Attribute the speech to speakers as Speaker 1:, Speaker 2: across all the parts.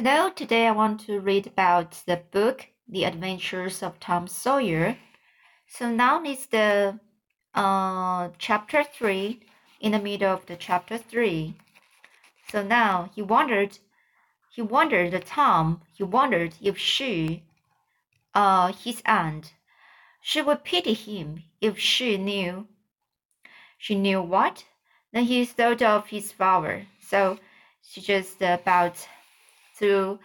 Speaker 1: Hello, today I want to read about the book The Adventures of Tom Sawyer. So now it's the uh, chapter 3, in the middle of the chapter 3. So now he wondered, he wondered Tom, he wondered if she, uh, his aunt, she would pity him if she knew. She knew what? Then he thought of his father. So she just about to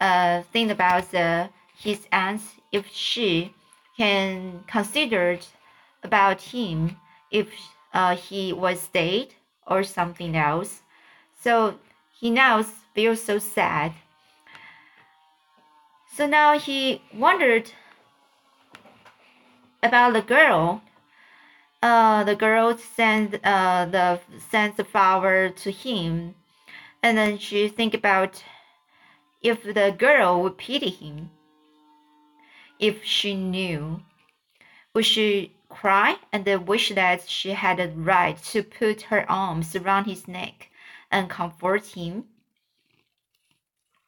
Speaker 1: uh, think about the, his aunt if she can consider about him if uh, he was dead or something else. So he now feels so sad. So now he wondered about the girl. Uh, the girl sent uh, the sent the flower to him, and then she think about if the girl would pity him. If she knew, would she cry and wish that she had the right to put her arms around his neck and comfort him?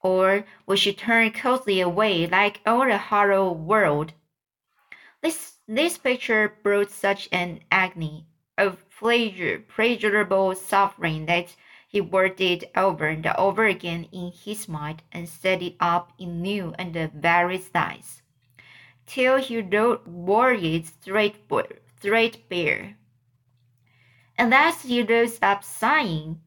Speaker 1: Or would she turn coldly away like all the hollow world? This, this picture brought such an agony of pleasure, pleasurable suffering that he worked it over and over again in his mind and set it up in new and various dyes, till he wrote, wore it threadbare. And last he rose up sighing,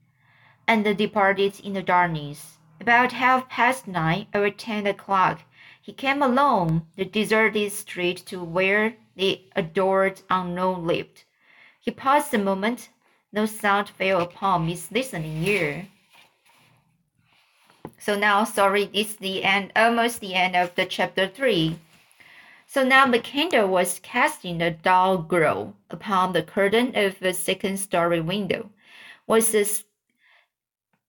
Speaker 1: and departed in the darkness. About half past nine or ten o'clock, he came along the deserted street to where the adored unknown lived. He paused a moment no sound fell upon Miss listening ear. So now, sorry, it's the end, almost the end of the chapter 3. So now candle was casting a dull glow upon the curtain of the second story window. Was a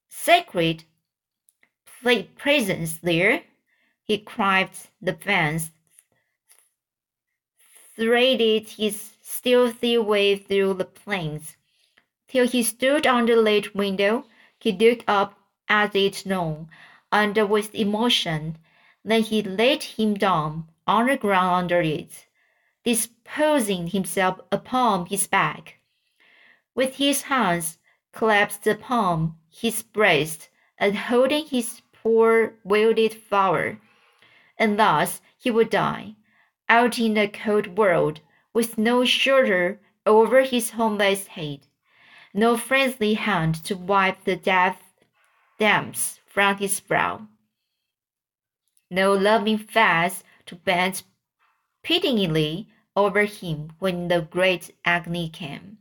Speaker 1: sacred presence there? He cried the fence, threaded his stealthy way through the planes till he stood on the lit window. He looked up at it long and with emotion. Then he laid him down on the ground under it, disposing himself upon his back. With his hands clasped upon his breast and holding his poor wilted flower, and thus he would die, out in the cold world, with no shelter over his homeless head no friendly hand to wipe the death damps from his brow, no loving face to bend pityingly over him when the great agony came.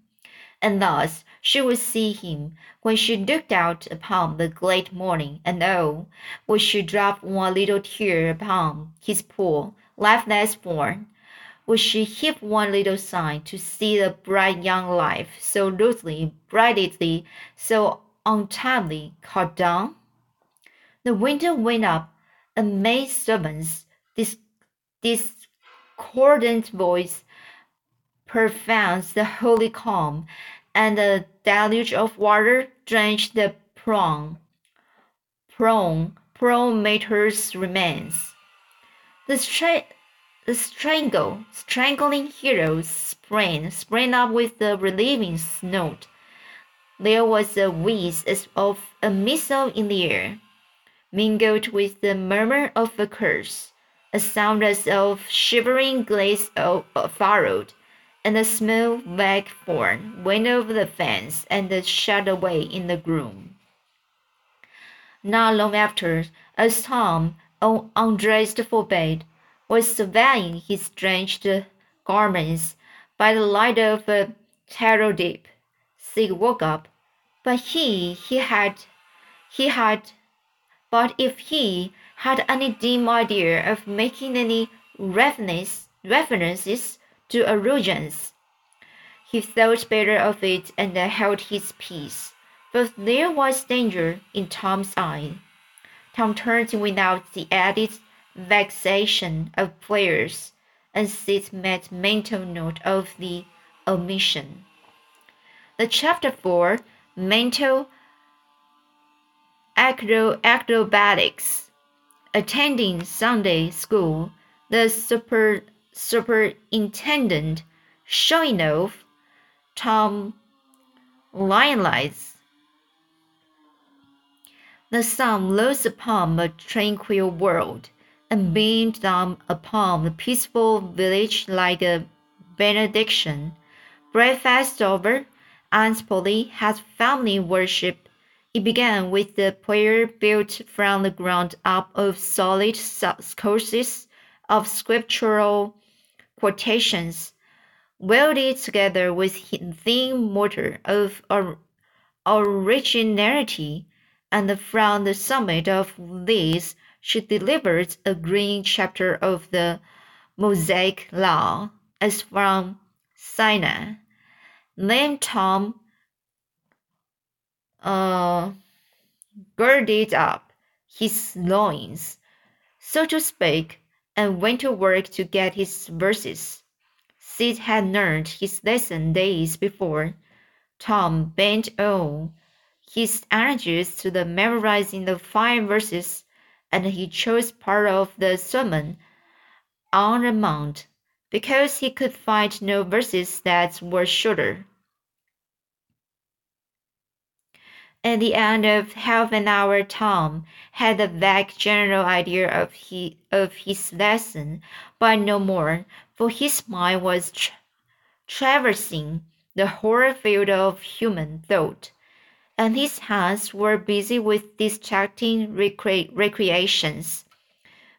Speaker 1: And thus she would see him when she looked out upon the great morning, and oh, would she drop one little tear upon his poor, lifeless form, would she heave one little sigh to see the bright young life so rudely, brightly, so untimely cut down? The winter went up, and maid servant's dis- discordant voice profound the holy calm, and a deluge of water drenched the prone, prone, prone mater's remains. The straight strangle, strangling heroes sprang, sprang up with the relieving note. There was a whiz as of a missile in the air, mingled with the murmur of a curse, a sound as of shivering glaze uh, furrowed, and a small vague form went over the fence and shut away in the gloom. Not long after, as Tom, undressed for bed, was surveying his drenched garments by the light of a tallow dip. Sid woke up, but he he had he had but if he had any dim idea of making any reference, references to allusions, he thought better of it and held his peace. But there was danger in Tom's eye. Tom turned without the added vexation of players, and Sid made mental note of the omission. The chapter 4 Mental acro acrobatics attending Sunday school, the super, superintendent showing off, Tom Lionelies. The sun rose upon a tranquil world and mm. beamed down upon the peaceful village like a benediction. Breakfast over, Aunt Polly had family worship. It began with the prayer built from the ground up of solid courses of scriptural quotations, welded together with thin mortar of originality, and from the summit of these she delivered a green chapter of the Mosaic Law, as from Sinai. Then Tom uh, girded up his loins, so to speak, and went to work to get his verses. Sid had learned his lesson days before. Tom bent all his energies to the memorizing the five verses, and he chose part of the sermon on the mount because he could find no verses that were shorter. At the end of half an hour, Tom had a vague general idea of, he, of his lesson, but no more, for his mind was tra traversing the whole field of human thought, and his hands were busy with distracting recre recreations.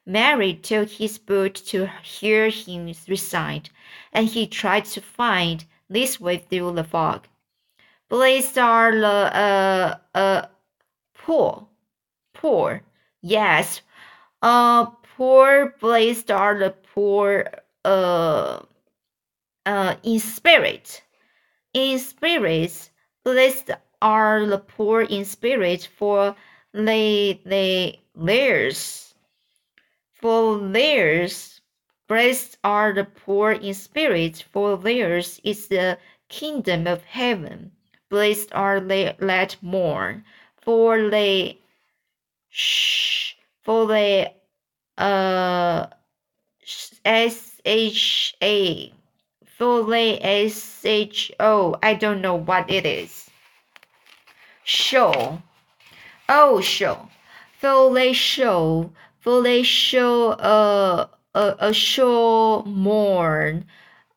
Speaker 1: Mary took his boot to hear him recite, and he tried to find this way through the fog. Blessed are the uh uh poor, poor. Yes, uh, poor. Blessed are the poor. Uh, uh, in spirit, in spirits. Blessed are the poor in spirit, for they they theirs for theirs. Blessed are the poor in spirit, for theirs is the kingdom of heaven. Blessed are they that mourn, for they shh, for they uh S H A for they S H O I don't know what it is. Show. Oh show. For they show. For they show a a, a show mourn.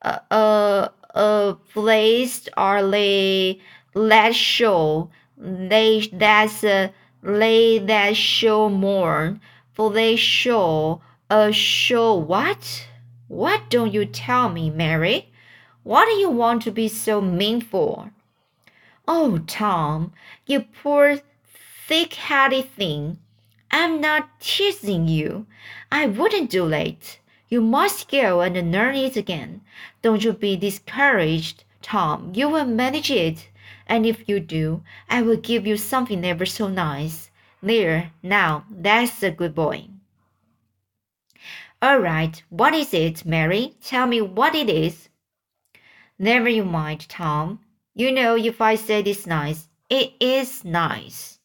Speaker 1: A a, a placed are they let show. They that's a lay that show mourn. For they show a show what? What don't you tell me mary? What do you want to be so mean for oh tom you poor thick-headed thing I'm not teasing you. I wouldn't do it. You must go and learn it again. Don't you be discouraged, Tom. You will manage it. And if you do, I will give you something ever so nice. There, now, that's a good boy. All right, what is it, Mary? Tell me what it is. Never you mind, Tom. You know if I said it's nice, it is nice.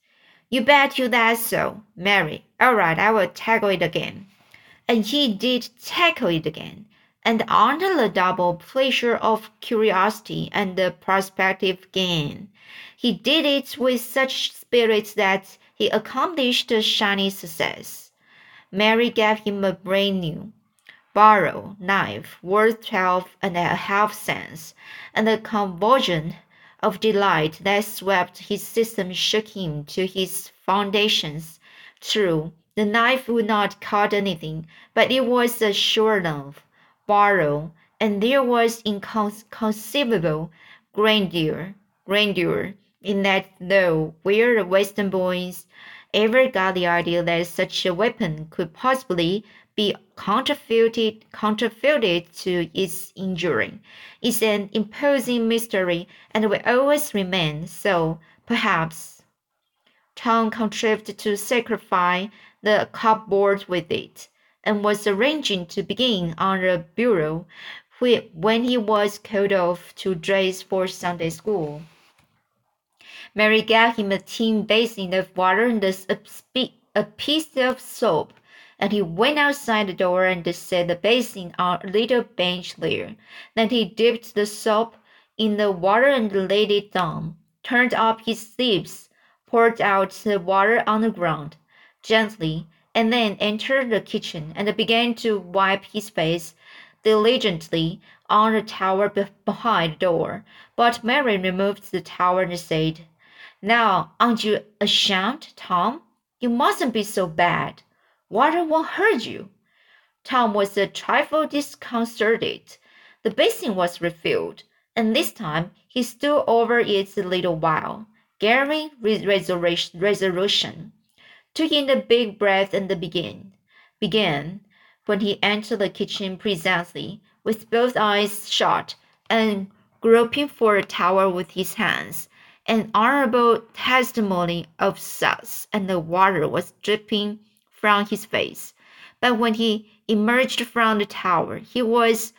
Speaker 1: You bet you that's so, Mary. All right, I will tackle it again. And he did tackle it again, and under the double pleasure of curiosity and the prospective gain, he did it with such spirit that he accomplished a shining success. Mary gave him a brand new, borrowed knife worth twelve and a half cents, and a convulsion of delight that swept his system shook him to his foundations. True, the knife would not cut anything, but it was a sure enough borrow, and there was inconceivable grandeur, grandeur in that though where the Western boys ever got the idea that such a weapon could possibly be counterfeited, counterfeited to its injury. It's an imposing mystery and will always remain so. Perhaps Tom contrived to sacrifice the cupboard with it, and was arranging to begin on the bureau when he was called off to dress for Sunday school. Mary gave him a tin basin of water and a, a piece of soap and he went outside the door and set the basin on a little bench there. Then he dipped the soap in the water and laid it down, turned up his sleeves, poured out the water on the ground gently, and then entered the kitchen and began to wipe his face diligently on the towel behind the door. But Mary removed the towel and said, Now, aren't you ashamed, Tom? You mustn't be so bad. Water won't hurt you. Tom was a trifle disconcerted. The basin was refilled, and this time he stood over it a little while, gathering resolution, took in a big breath, and began. Began when he entered the kitchen presently, with both eyes shut, and groping for a towel with his hands an honorable testimony of sauce, and the water was dripping from his face. But when he emerged from the tower, he was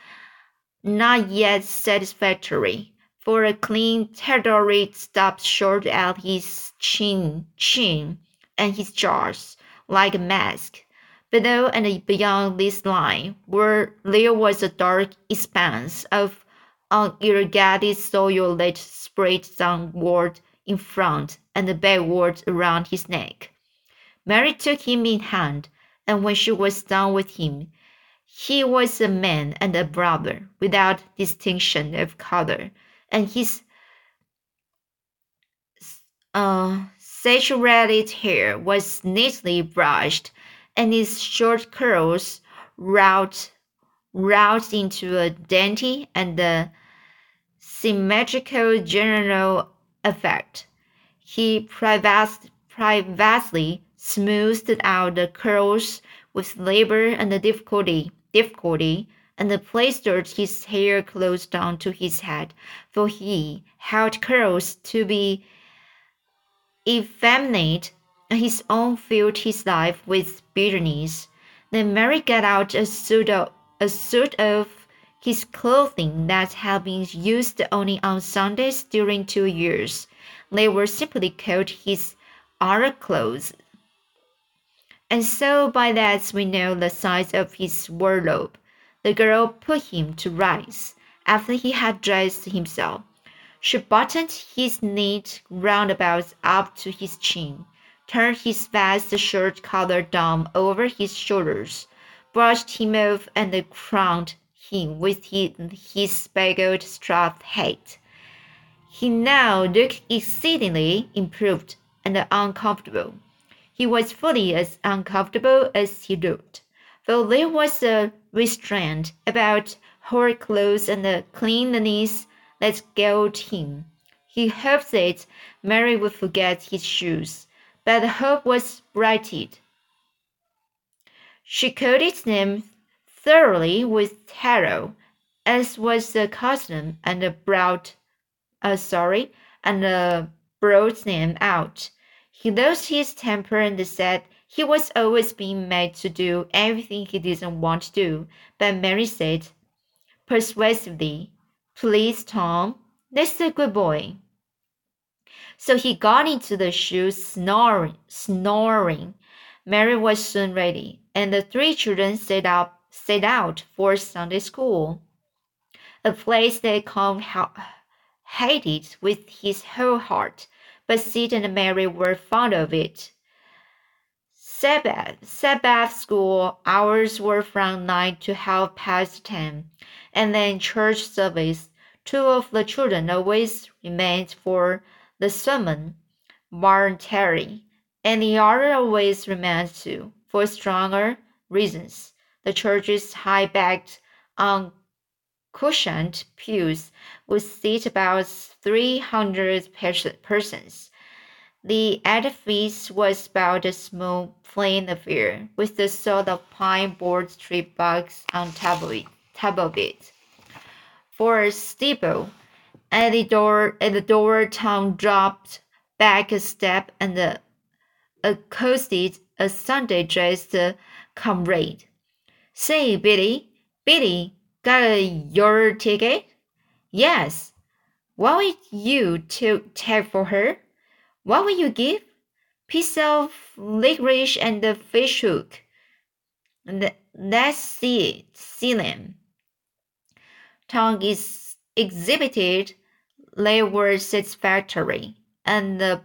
Speaker 1: not yet satisfactory, for a clean territory stopped short at his chin, chin and his jaws, like a mask. Below and beyond this line, where there was a dark expanse of unirrigated soil that spread downward in front and backward around his neck. Mary took him in hand, and when she was done with him, he was a man and a brother without distinction of color, and his uh, saturated hair was neatly brushed, and his short curls rolled, rolled into a dainty and uh, symmetrical general effect. He privately smoothed out the curls with labor and difficulty, difficulty, and plastered his hair close down to his head, for he held curls to be effeminate, and his own filled his life with bitterness. Then Mary got out a suit of, a suit of his clothing that had been used only on Sundays during two years. They were simply called his other clothes. And so by that we know the size of his wardrobe. The girl put him to rights after he had dressed himself. She buttoned his neat roundabouts up to his chin, turned his vast shirt collar down over his shoulders, brushed him off, and crowned him with his, speckled straw hat. He now looked exceedingly improved and uncomfortable. He was fully as uncomfortable as he looked, though there was a restraint about her clothes and the cleanliness that galled him. He hoped that Mary would forget his shoes, but the hope was blighted. She coated them thoroughly with taro, as was the custom, and brought, uh, sorry, and uh, brought them out. He lost his temper and said he was always being made to do everything he didn't want to do. But Mary said persuasively, Please, Tom, that's a good boy. So he got into the shoes, snoring, snoring. Mary was soon ready, and the three children set up set out for Sunday school, a place that Tom hated with his whole heart, but Sid and Mary were fond of it. Sabbath, Sabbath school hours were from nine to half past ten, and then church service. Two of the children always remained for the sermon, Terry, and the other always remained too, for stronger reasons. The church's high-backed, uncushioned pews would seat about 300 persons. The edifice was about a small, plain affair, with a sort of pine board strip box on top of it. Top of it. For a steeple, at the door, at the door, Tom dropped back a step and accosted a Sunday-dressed comrade. Say, Billy, Billy, got your ticket? Yes. What will you to take for her? What will you give? Piece of licorice and a fish hook. let's see it, see them. Tom is exhibited they were satisfactory, and the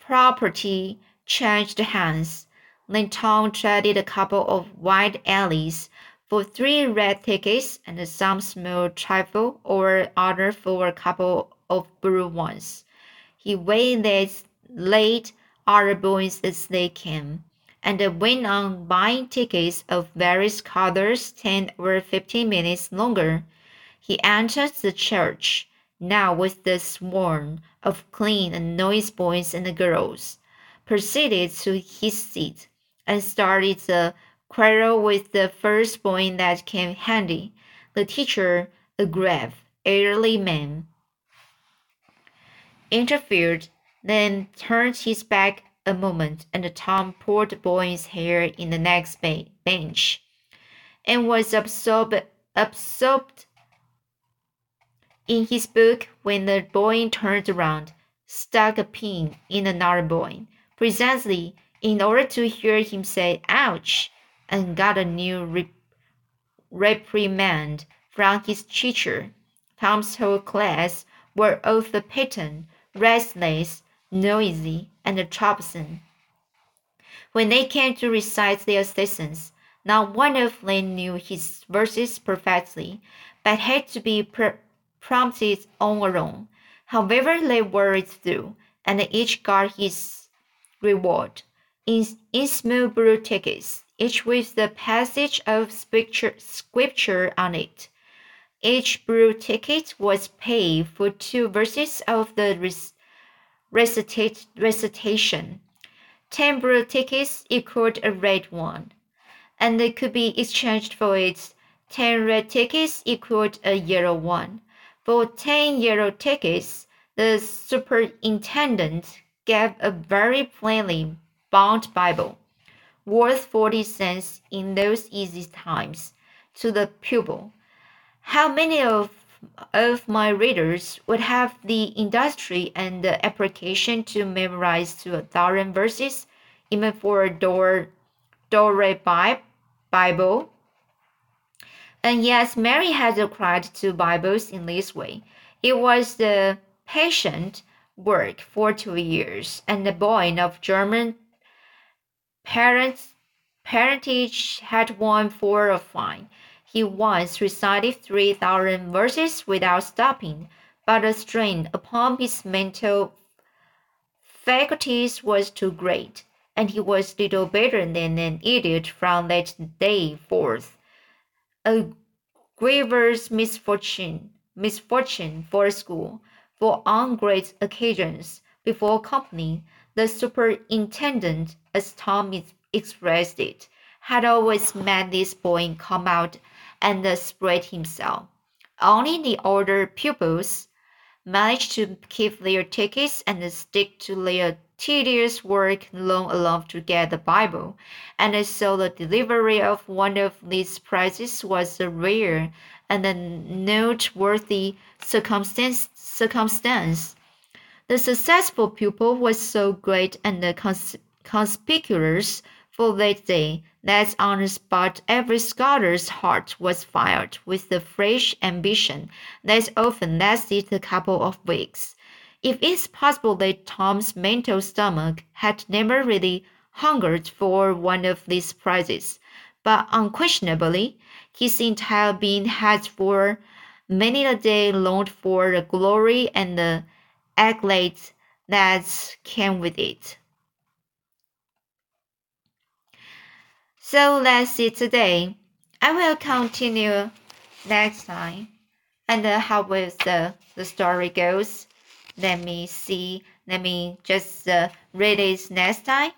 Speaker 1: property changed hands. Then Tom traded a couple of wide alleys for three red tickets and some small trifle or other for a couple of blue ones. He weighed waited late other boys as they came and went on buying tickets of various colors ten or fifteen minutes longer. He entered the church, now with the swarm of clean and noisy boys and girls, proceeded to his seat, and started the quarrel with the first boy that came handy. The teacher, a grave, elderly man, interfered, then turned his back a moment, and Tom pulled the boy's hair in the next bench, and was absorbed, absorbed in his book when the boy turned around, stuck a pin in another boy, precisely in order to hear him say "ouch," and got a new rep reprimand from his teacher. Tom's whole class were of the pattern, restless, noisy, and troublesome. When they came to recite their lessons, not one of them knew his verses perfectly, but had to be pr prompted on their own. However, they worried through, and each got his reward in, in small blue tickets, each with the passage of scripture, on it. Each blue ticket was paid for two verses of the recitation. Ten blue tickets equaled a red one, and they could be exchanged for it. Ten red tickets equaled a yellow one. For ten yellow tickets, the superintendent gave a very plainly bound Bible, worth forty cents in those easy times, to the pupil. How many of of my readers would have the industry and the application to memorize to a thousand verses, even for a door, Dore Bible. And yes, Mary had acquired two Bibles in this way. It was the patient work for two years, and the boy of German parents parentage had won for a fine. He once recited 3,000 verses without stopping, but the strain upon his mental faculties was too great, and he was little better than an idiot from that day forth. A grievous misfortune, misfortune for school, for on great occasions, before company, the superintendent, as Tom expressed it, had always made this boy come out and spread himself. Only the older pupils managed to keep their tickets and stick to their tedious work long enough to get the Bible, and so the delivery of one of these prizes was a rare and a noteworthy circumstance. circumstance. The successful pupil was so great and cons conspicuous for that day that on the spot every scholar's heart was fired with the fresh ambition that often lasted a couple of weeks. If it's possible that Tom's mental stomach had never really hungered for one of these prizes, but unquestionably his entire being had for many a day longed for the glory and the accolades that came with it. So that's it today. I will continue next time. And how will the, the story goes? Let me see. Let me just uh, read it next time.